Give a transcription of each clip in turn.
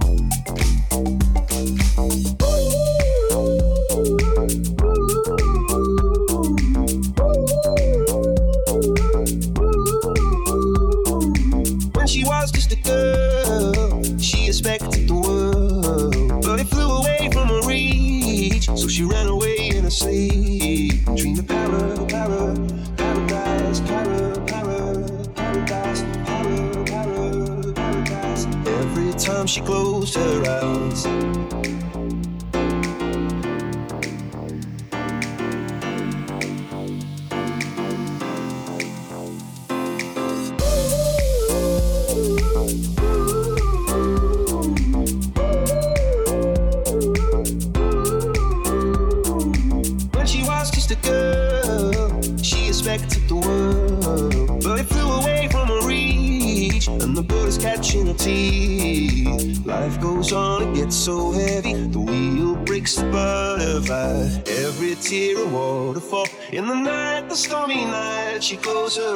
Bye. She closed her eyes. She closes her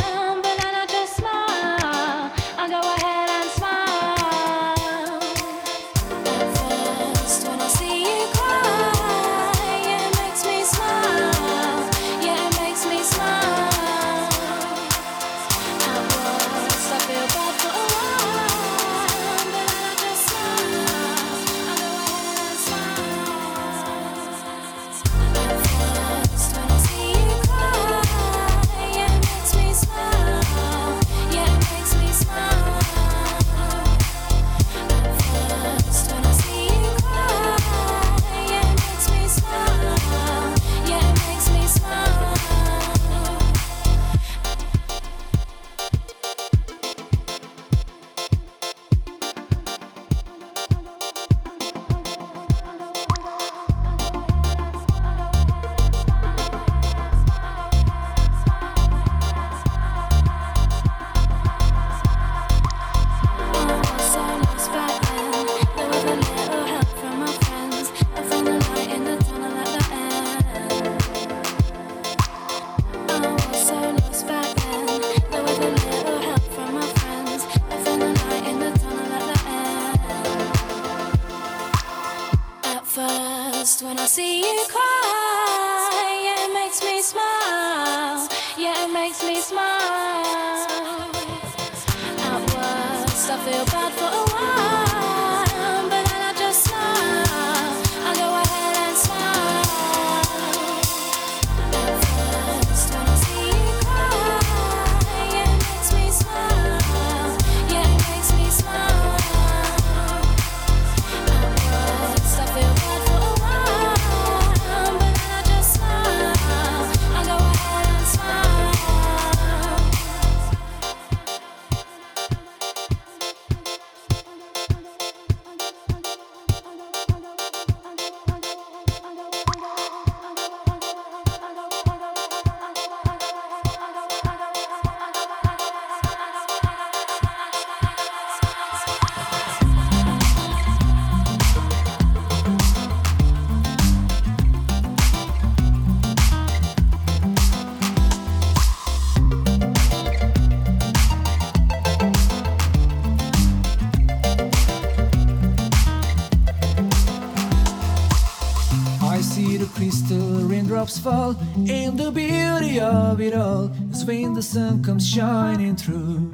the sun comes shining through.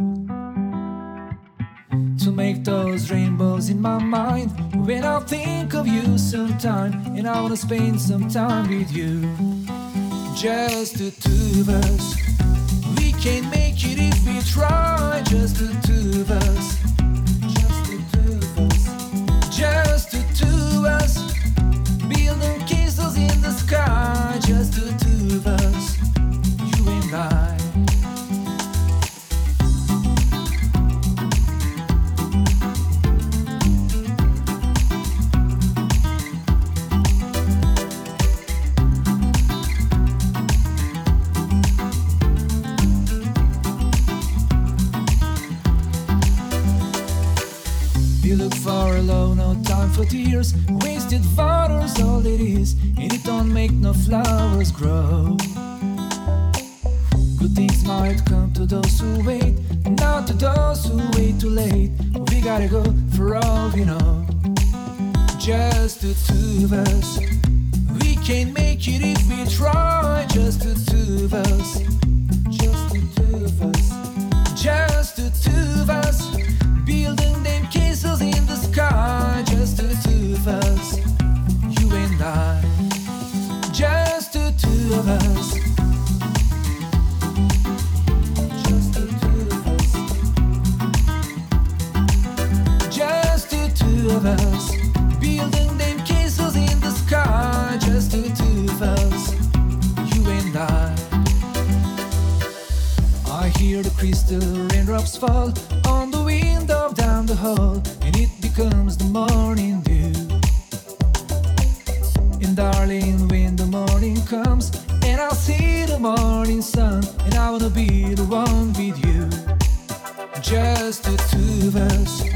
To make those rainbows in my mind when I think of you sometime, and I wanna spend some time with you. Just the two of us, alone, no time for tears. Wasted water's all it is, and it don't make no flowers grow. Good things might come to those who wait, not to those who wait too late. We gotta go for all we know. Just the two of us. We can't make it if we try. Just the two of us. Just the two of us. Just the two of us. Building just the two of us, you and I. Just the two of us. Just the two of us. Building them castles in the sky. Just the two of us, you and I. I hear the crystal raindrops fall on the window down the hall morning dew. And darling, when the morning comes, and I'll see the morning sun, and I wanna be the one with you. Just the two of us.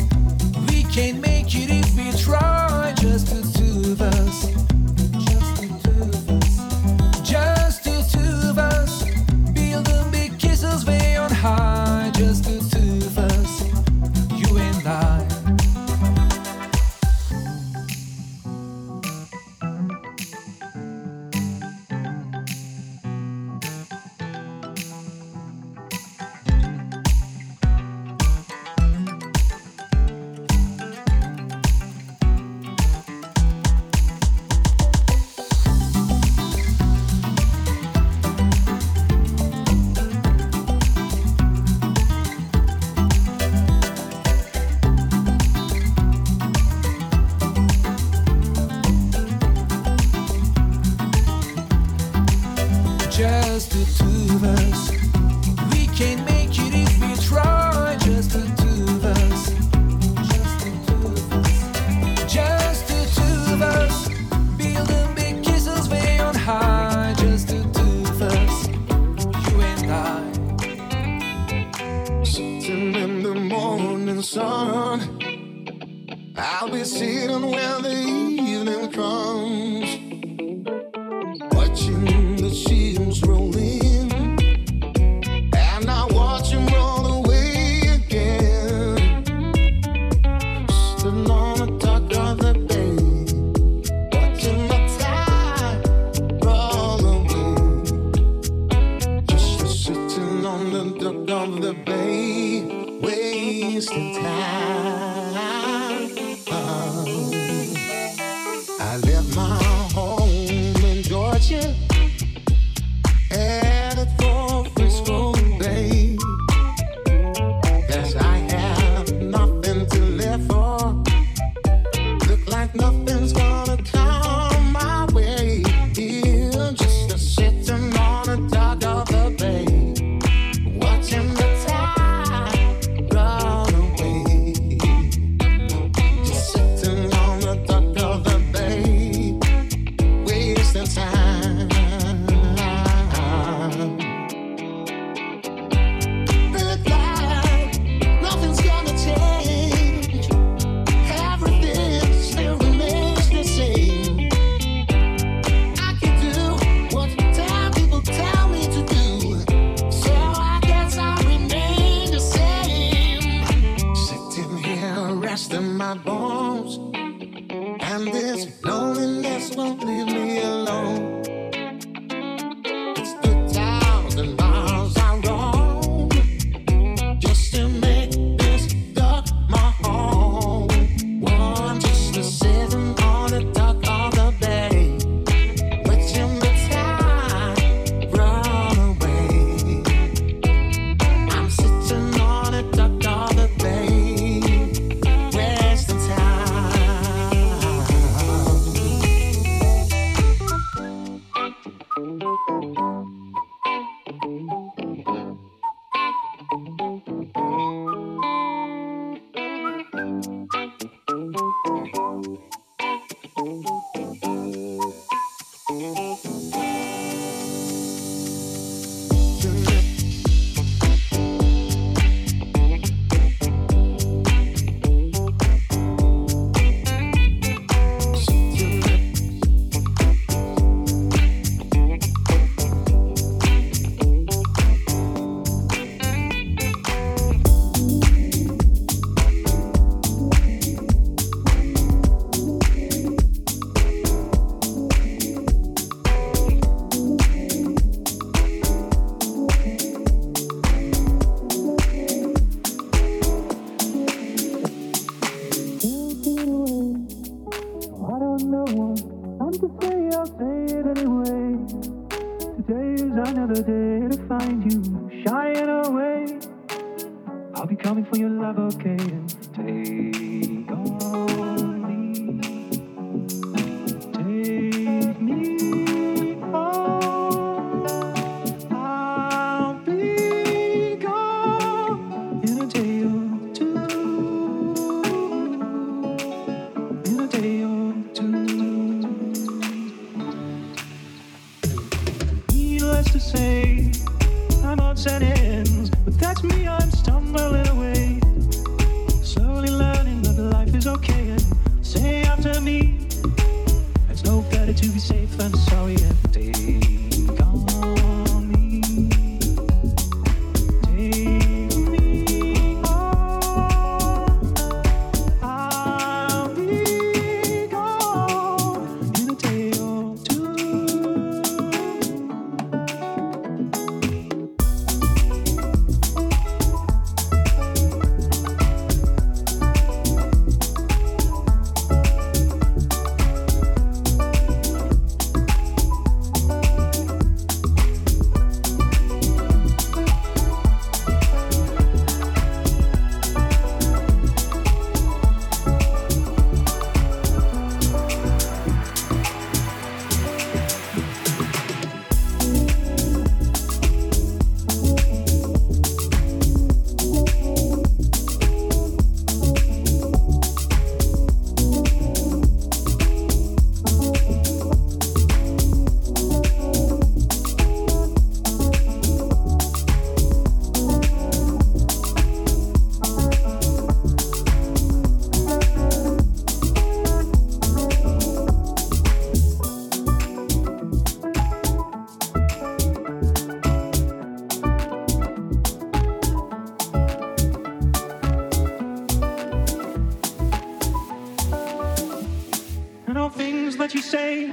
Say,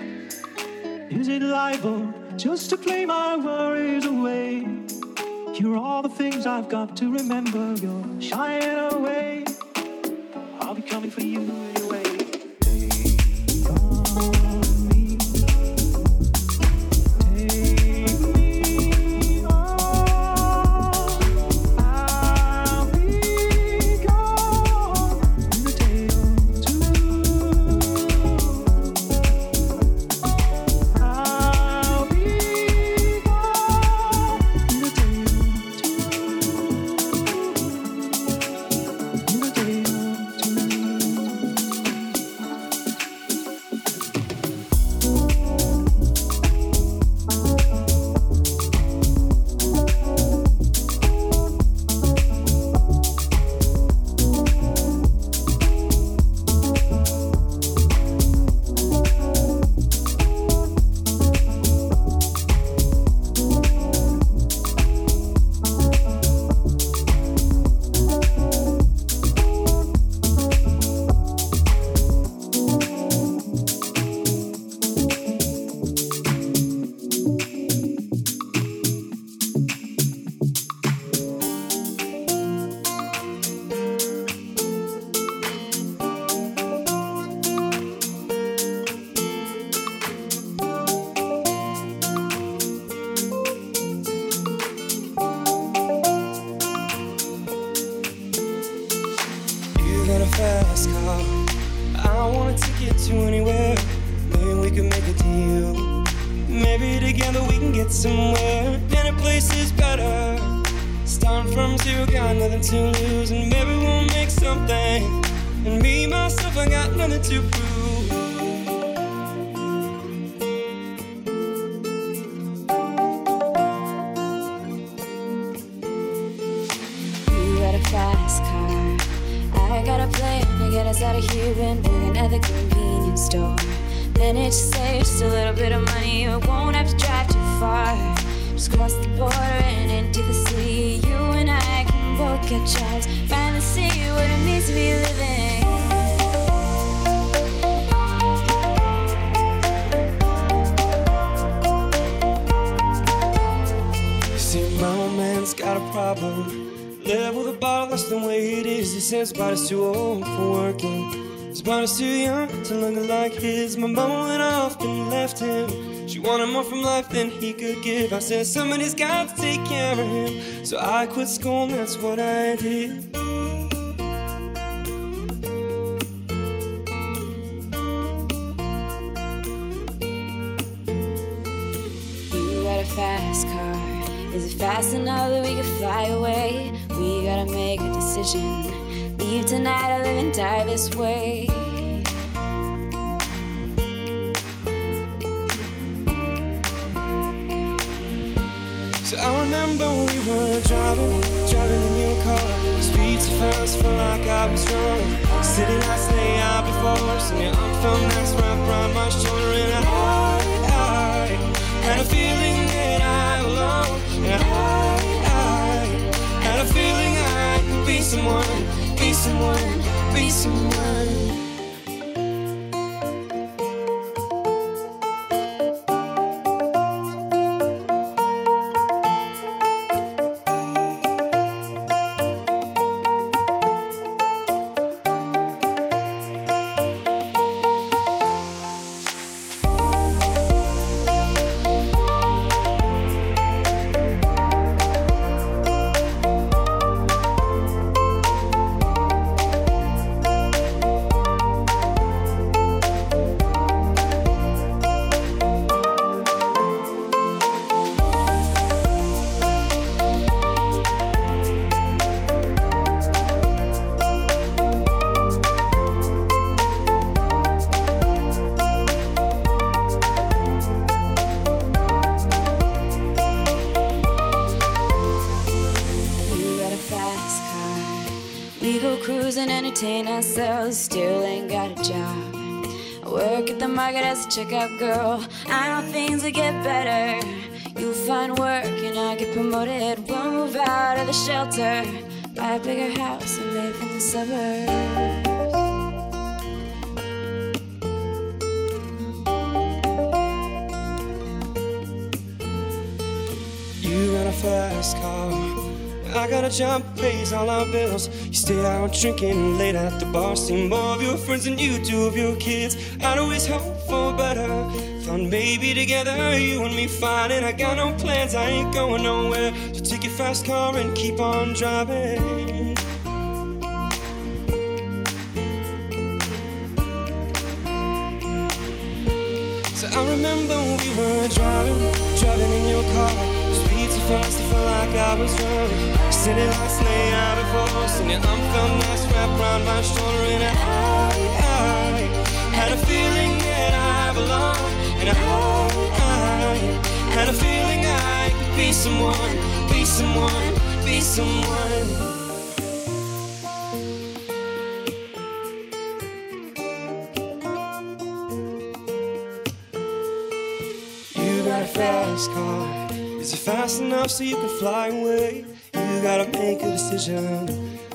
is it libel just to play my worries away? You're all the things I've got to remember. You're shying away. I'll be coming for you anyway. Somewhere. Any place is better. Starting from zero, got nothing to lose, and maybe we'll make something. And me, myself, I got nothing to prove. Says body's too old for working. His body's too young to look like his. My mama went off and left him. She wanted more from life than he could give. I said somebody's got to take care of him. So I quit school and that's what I did. You got a fast car. Is it fast enough that we can fly away? We gotta make a decision. Leave tonight or live and die this way. So I remember we were driving, driving in your car. Streets of fast, felt like I was wrong. City lights lay out before us, and your arm felt nice wrapped around my shoulder. And I, I had a feeling that I belong. And I, I had a feeling I could be someone, someone, be someone. Checkout girl. I know things will get better. You'll find work and I'll get promoted. We'll move out of the shelter, buy a bigger house and live in the suburbs. You got a fast car. I gotta jump, pays all our bills. You stay out drinking late at the bar, see more of your friends than you do of your kids. I'd always hope. Maybe together, you and me finding. I got no plans, I ain't going nowhere. So take your fast car and keep on driving. So I remember we were driving, driving in your car. Speed so fast, I felt like I was running. City lights lay out before us, and your arm felt nice wrapped around my shoulder, and I, I had a feeling that I belong. And I, I had a feeling I could be someone, be someone, be someone. You got a fast car. Is it fast enough so you can fly away? You gotta make a decision.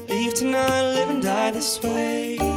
Leave tonight, live and die this way.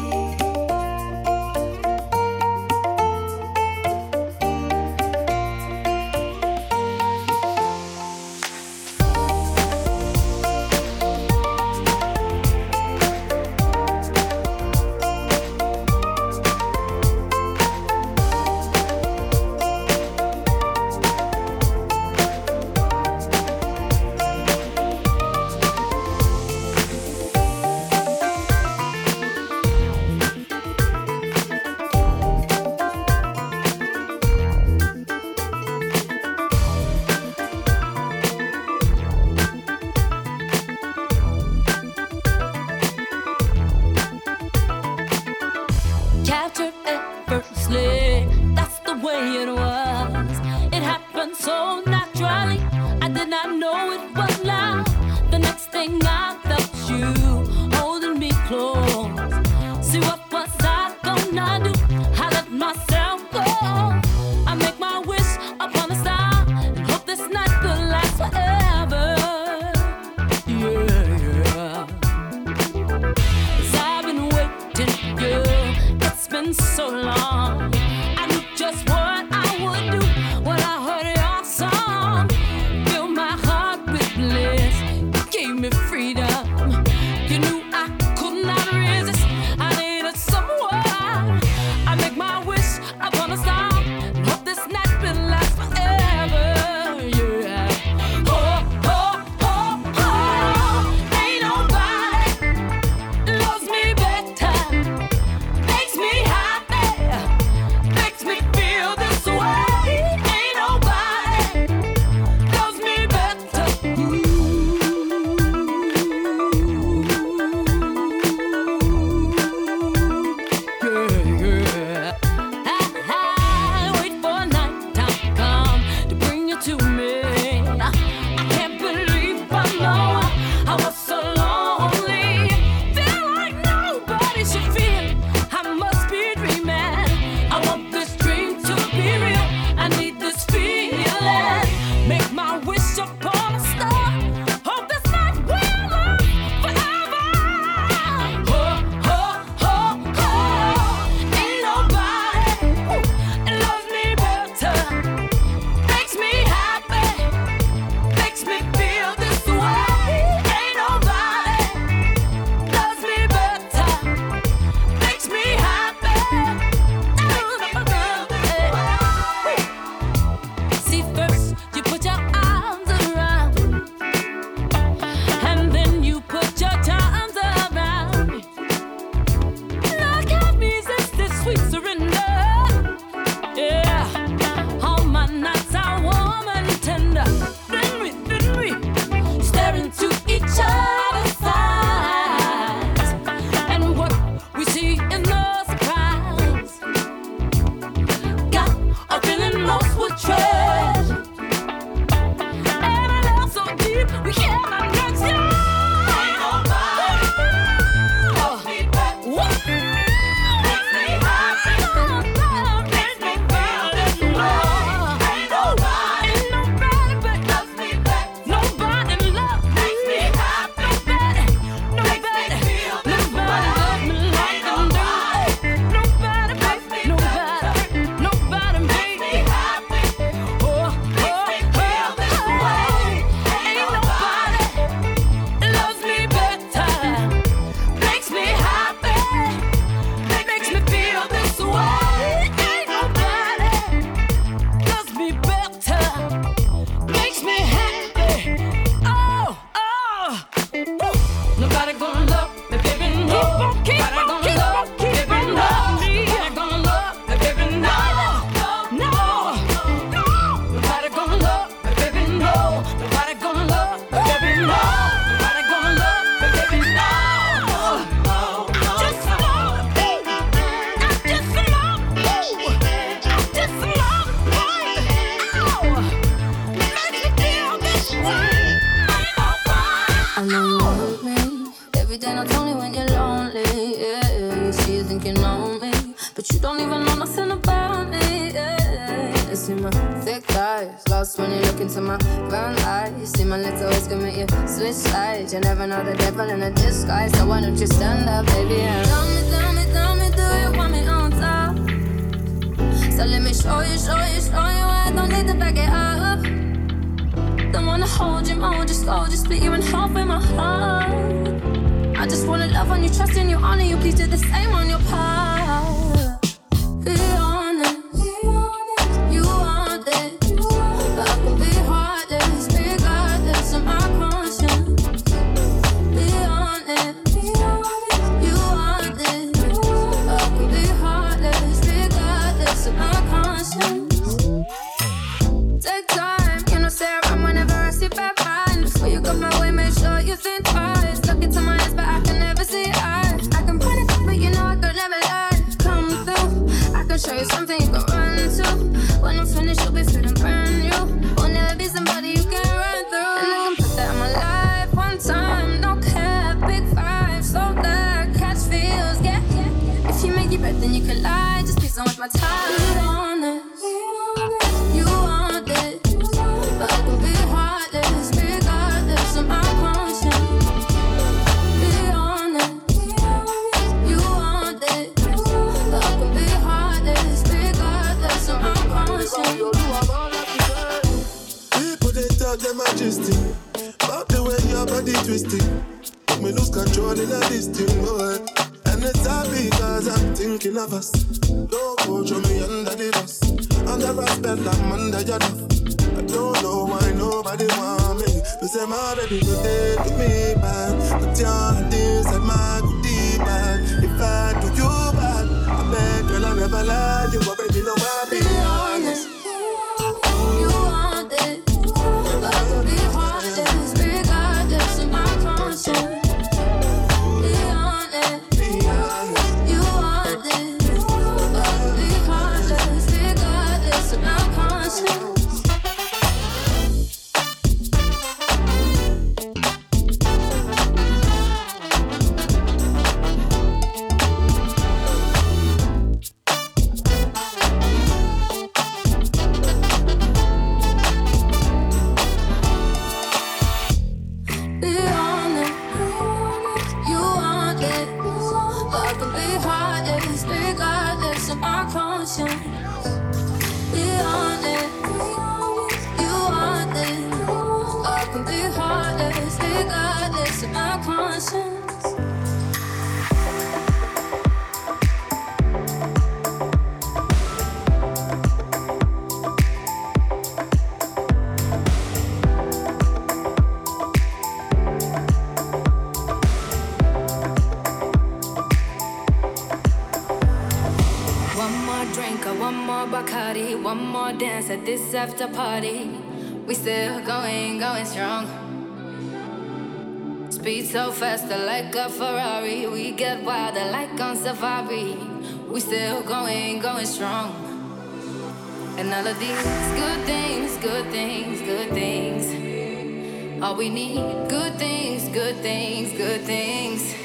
hold you more, just go, just split you in half with my heart. I just wanna love on you, trust in you, honor you. Please do the same on your part. after party. We still going, going strong. Speed so fast, like a Ferrari. We get wilder, like on safari. We still going, going strong. And all of these good things, good things, good things. All we need, good things, good things, good things.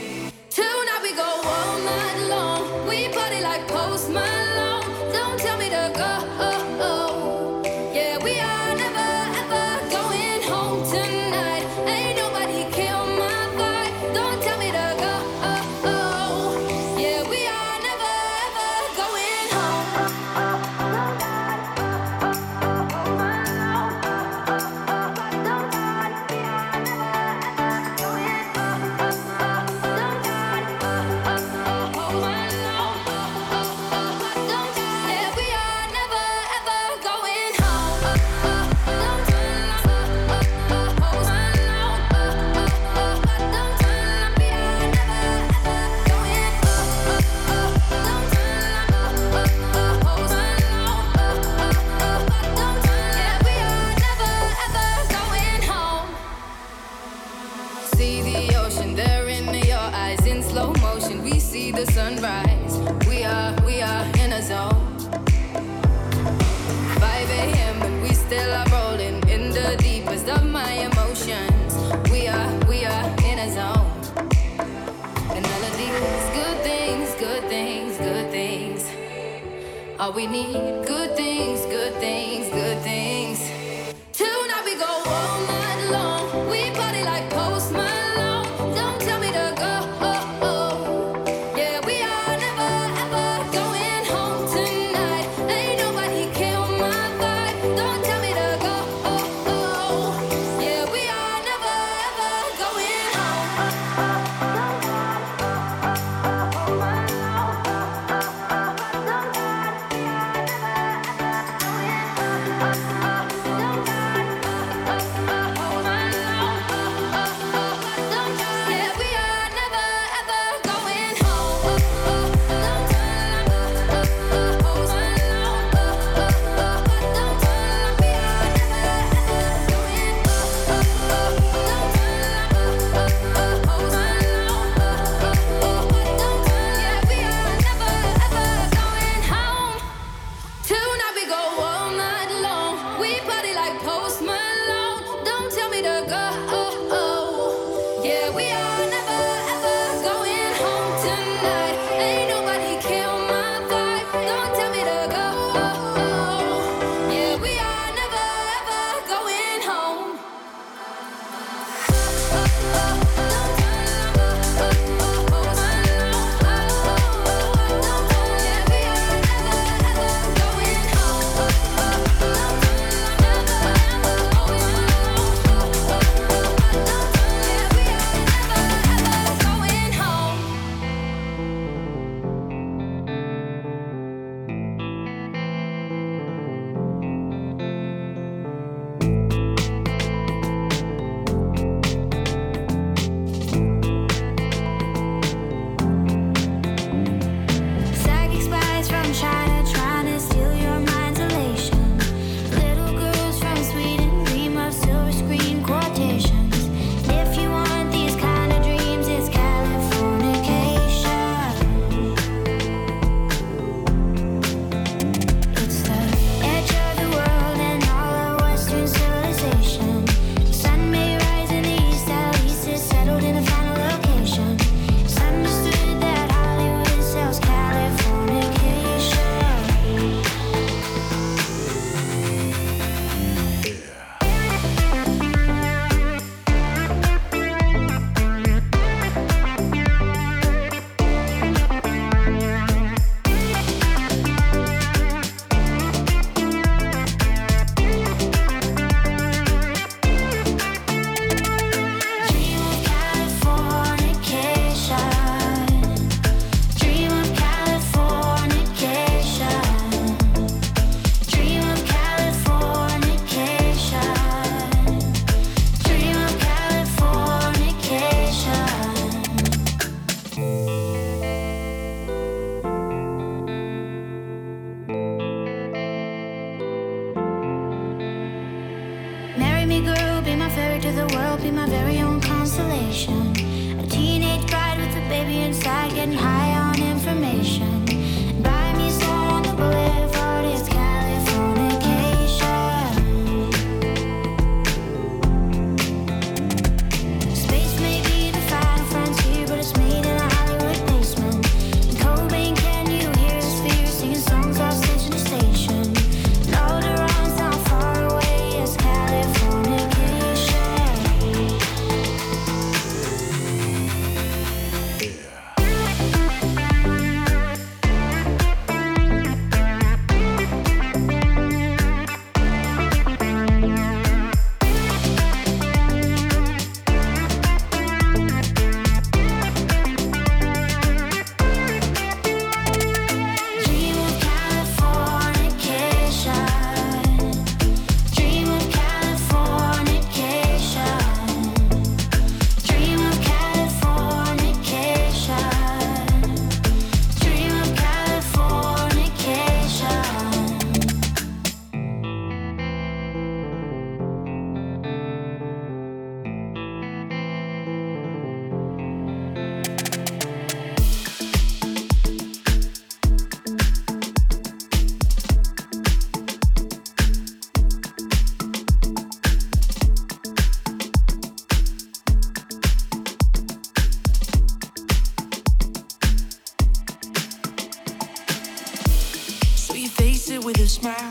smile.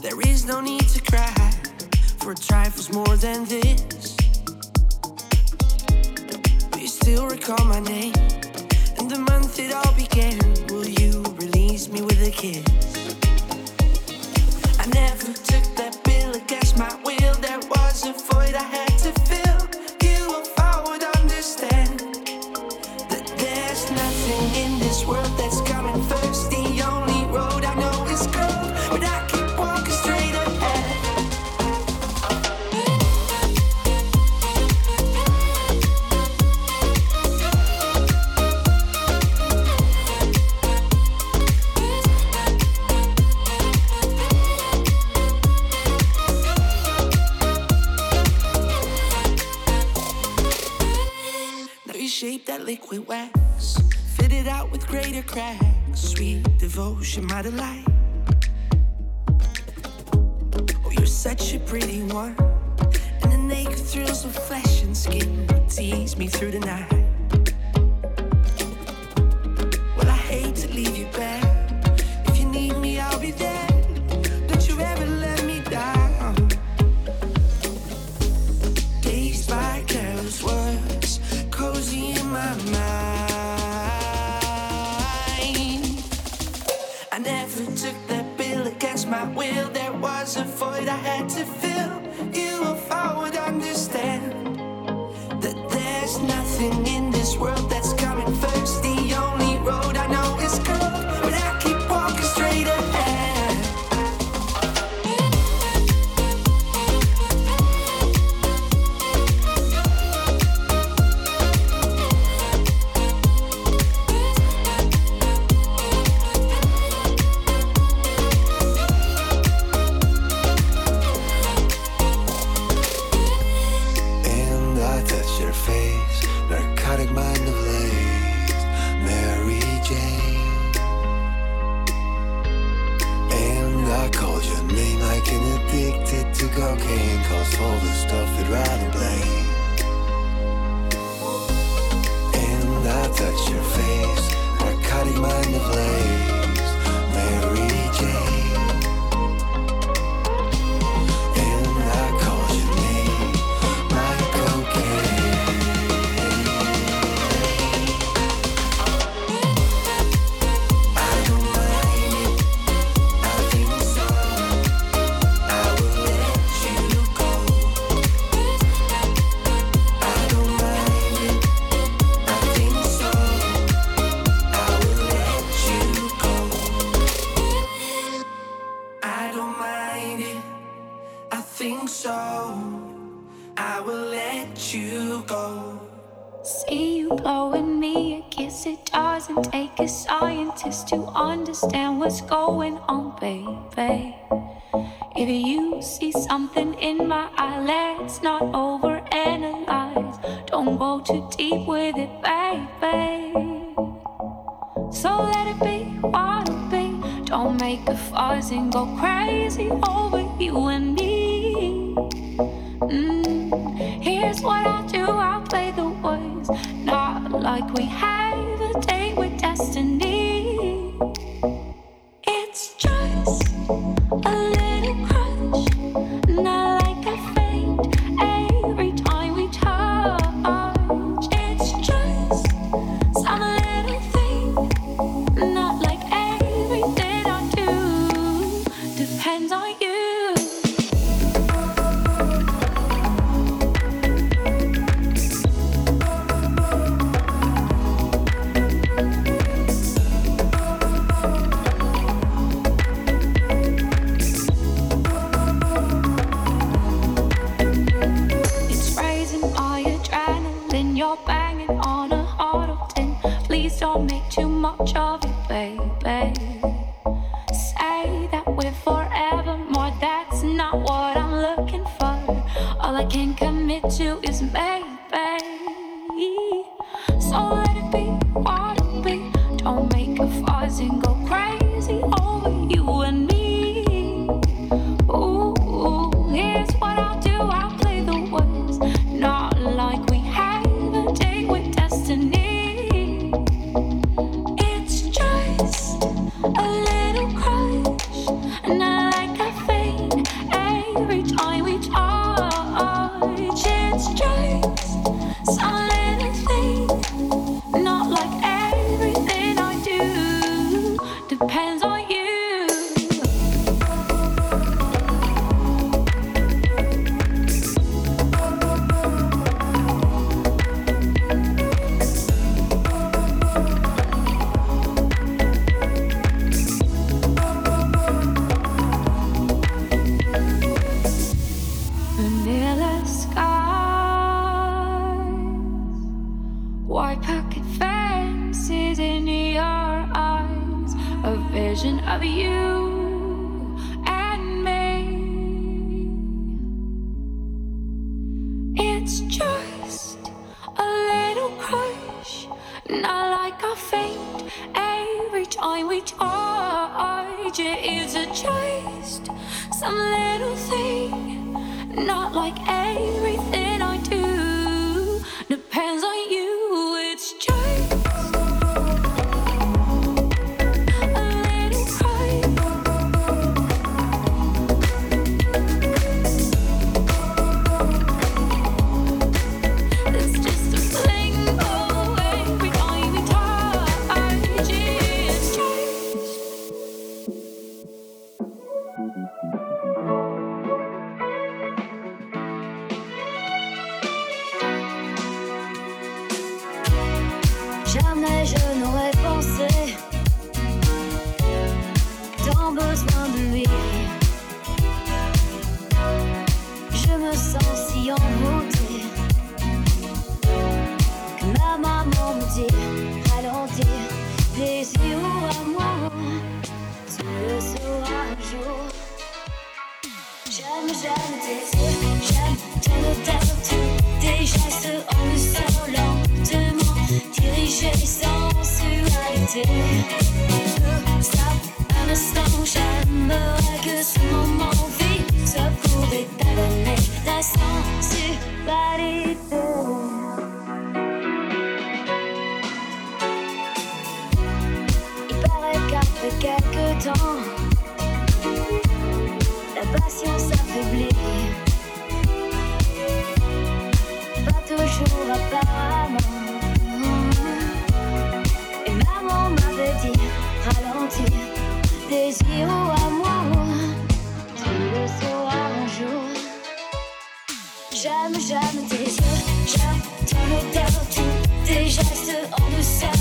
There is no need to cry for trifles more than this. Do you still recall my name and the month it all began? Will you release me with a kiss? I never took that bill against my will. what's going on, baby. skies, white picket fences in your eyes, a vision of you and me. It's just a little crush, not like I faint every time we touch. It is just some little thing not like everything I do. la patience s'affaiblit. Pas toujours apparemment. Et maman m'avait dit ralentir, désir ou amour. Tu le sauras un jour. J'aime, j'aime tes yeux, j'aime ton odeur, tous tes gestes en deçà.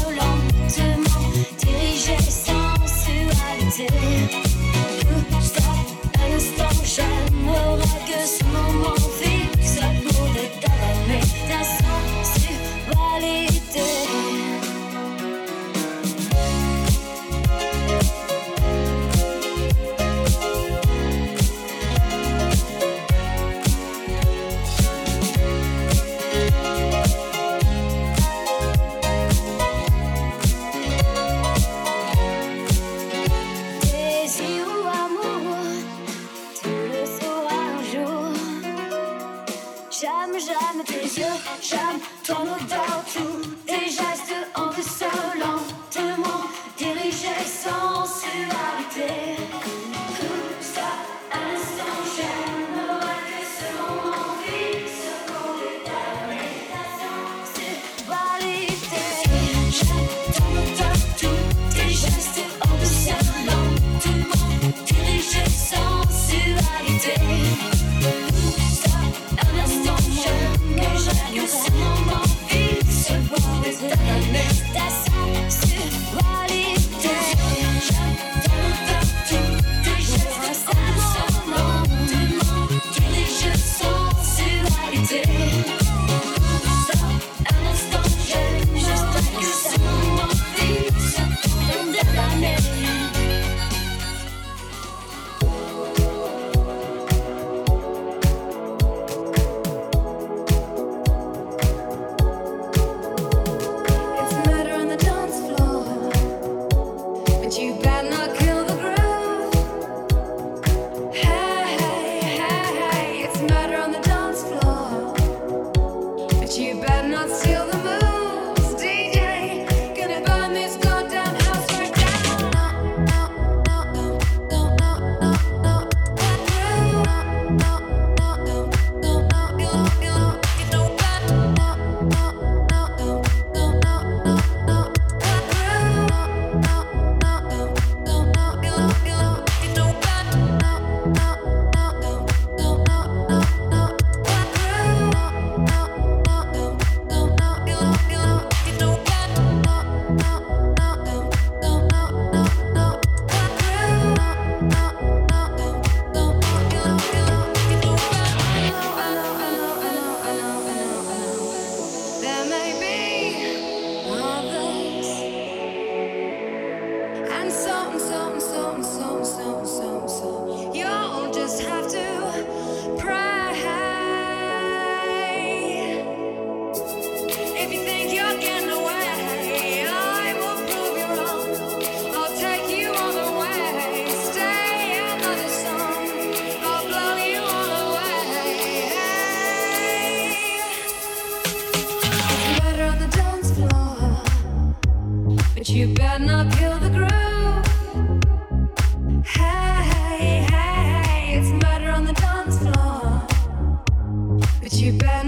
You better